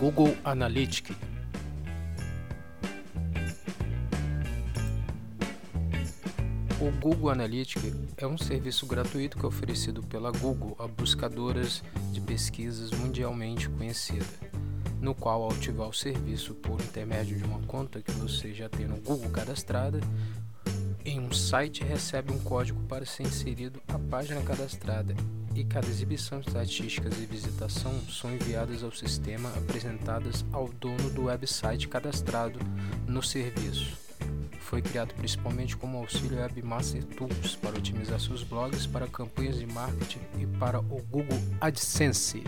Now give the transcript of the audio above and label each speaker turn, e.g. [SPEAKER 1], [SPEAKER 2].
[SPEAKER 1] Google Analytics. O Google Analytics é um serviço gratuito que é oferecido pela Google a buscadoras de pesquisas mundialmente conhecidas, no qual, ao ativar o serviço por intermédio de uma conta que você já tem no Google cadastrada, um site recebe um código para ser inserido à página cadastrada e cada exibição de estatísticas e visitação são enviadas ao sistema apresentadas ao dono do website cadastrado no serviço. Foi criado principalmente como auxílio Webmaster Tools para otimizar seus blogs para campanhas de marketing e para o Google AdSense.